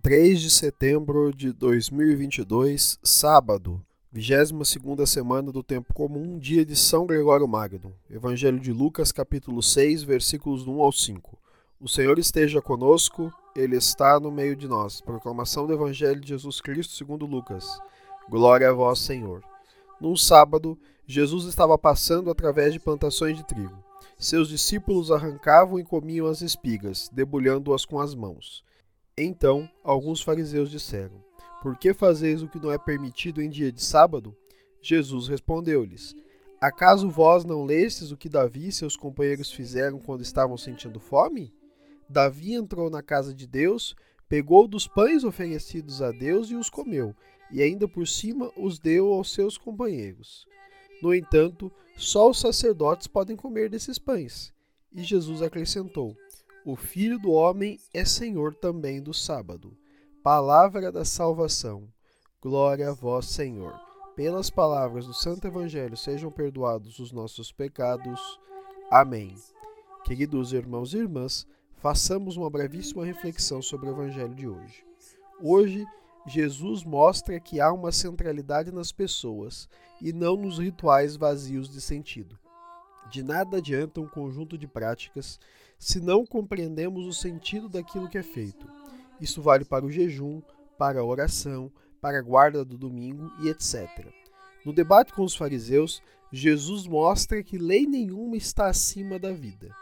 3 de setembro de 2022, sábado, 22ª semana do tempo comum, dia de São Gregório Magno. Evangelho de Lucas, capítulo 6, versículos 1 ao 5. O Senhor esteja conosco, ele está no meio de nós. Proclamação do Evangelho de Jesus Cristo, segundo Lucas. Glória a vós, Senhor. Num sábado, Jesus estava passando através de plantações de trigo. Seus discípulos arrancavam e comiam as espigas, debulhando-as com as mãos. Então, alguns fariseus disseram: Por que fazeis o que não é permitido em dia de sábado? Jesus respondeu-lhes: Acaso vós não lestes o que Davi e seus companheiros fizeram quando estavam sentindo fome? Davi entrou na casa de Deus, pegou dos pães oferecidos a Deus e os comeu, e ainda por cima os deu aos seus companheiros. No entanto, só os sacerdotes podem comer desses pães. E Jesus acrescentou: o Filho do Homem é Senhor também do sábado. Palavra da salvação. Glória a vós, Senhor. Pelas palavras do Santo Evangelho sejam perdoados os nossos pecados. Amém. Queridos irmãos e irmãs, façamos uma brevíssima reflexão sobre o Evangelho de hoje. Hoje, Jesus mostra que há uma centralidade nas pessoas e não nos rituais vazios de sentido. De nada adianta um conjunto de práticas se não compreendemos o sentido daquilo que é feito. Isso vale para o jejum, para a oração, para a guarda do domingo e etc. No debate com os fariseus, Jesus mostra que lei nenhuma está acima da vida.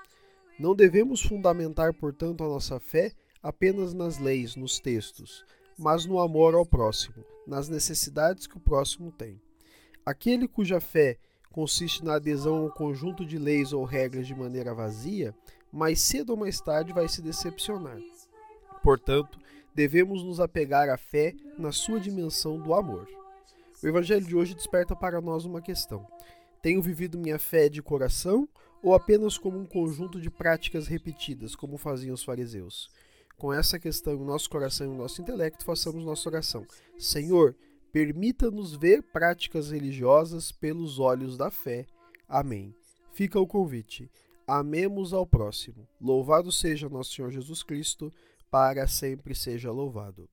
Não devemos fundamentar, portanto, a nossa fé apenas nas leis, nos textos, mas no amor ao próximo, nas necessidades que o próximo tem. Aquele cuja fé consiste na adesão a um conjunto de leis ou regras de maneira vazia, mais cedo ou mais tarde vai se decepcionar. Portanto, devemos nos apegar à fé na sua dimensão do amor. O Evangelho de hoje desperta para nós uma questão: tenho vivido minha fé de coração ou apenas como um conjunto de práticas repetidas, como faziam os fariseus? Com essa questão em nosso coração e no nosso intelecto, façamos nossa oração. Senhor, Permita-nos ver práticas religiosas pelos olhos da fé. Amém. Fica o convite. Amemos ao próximo. Louvado seja nosso Senhor Jesus Cristo, para sempre seja louvado.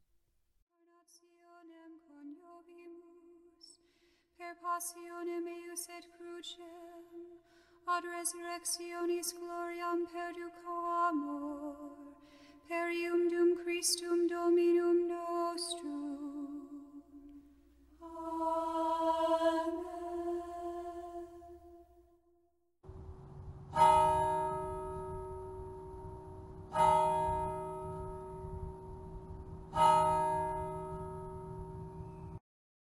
passionem eius et crucem, ad resurrectionis gloriam perducamur, per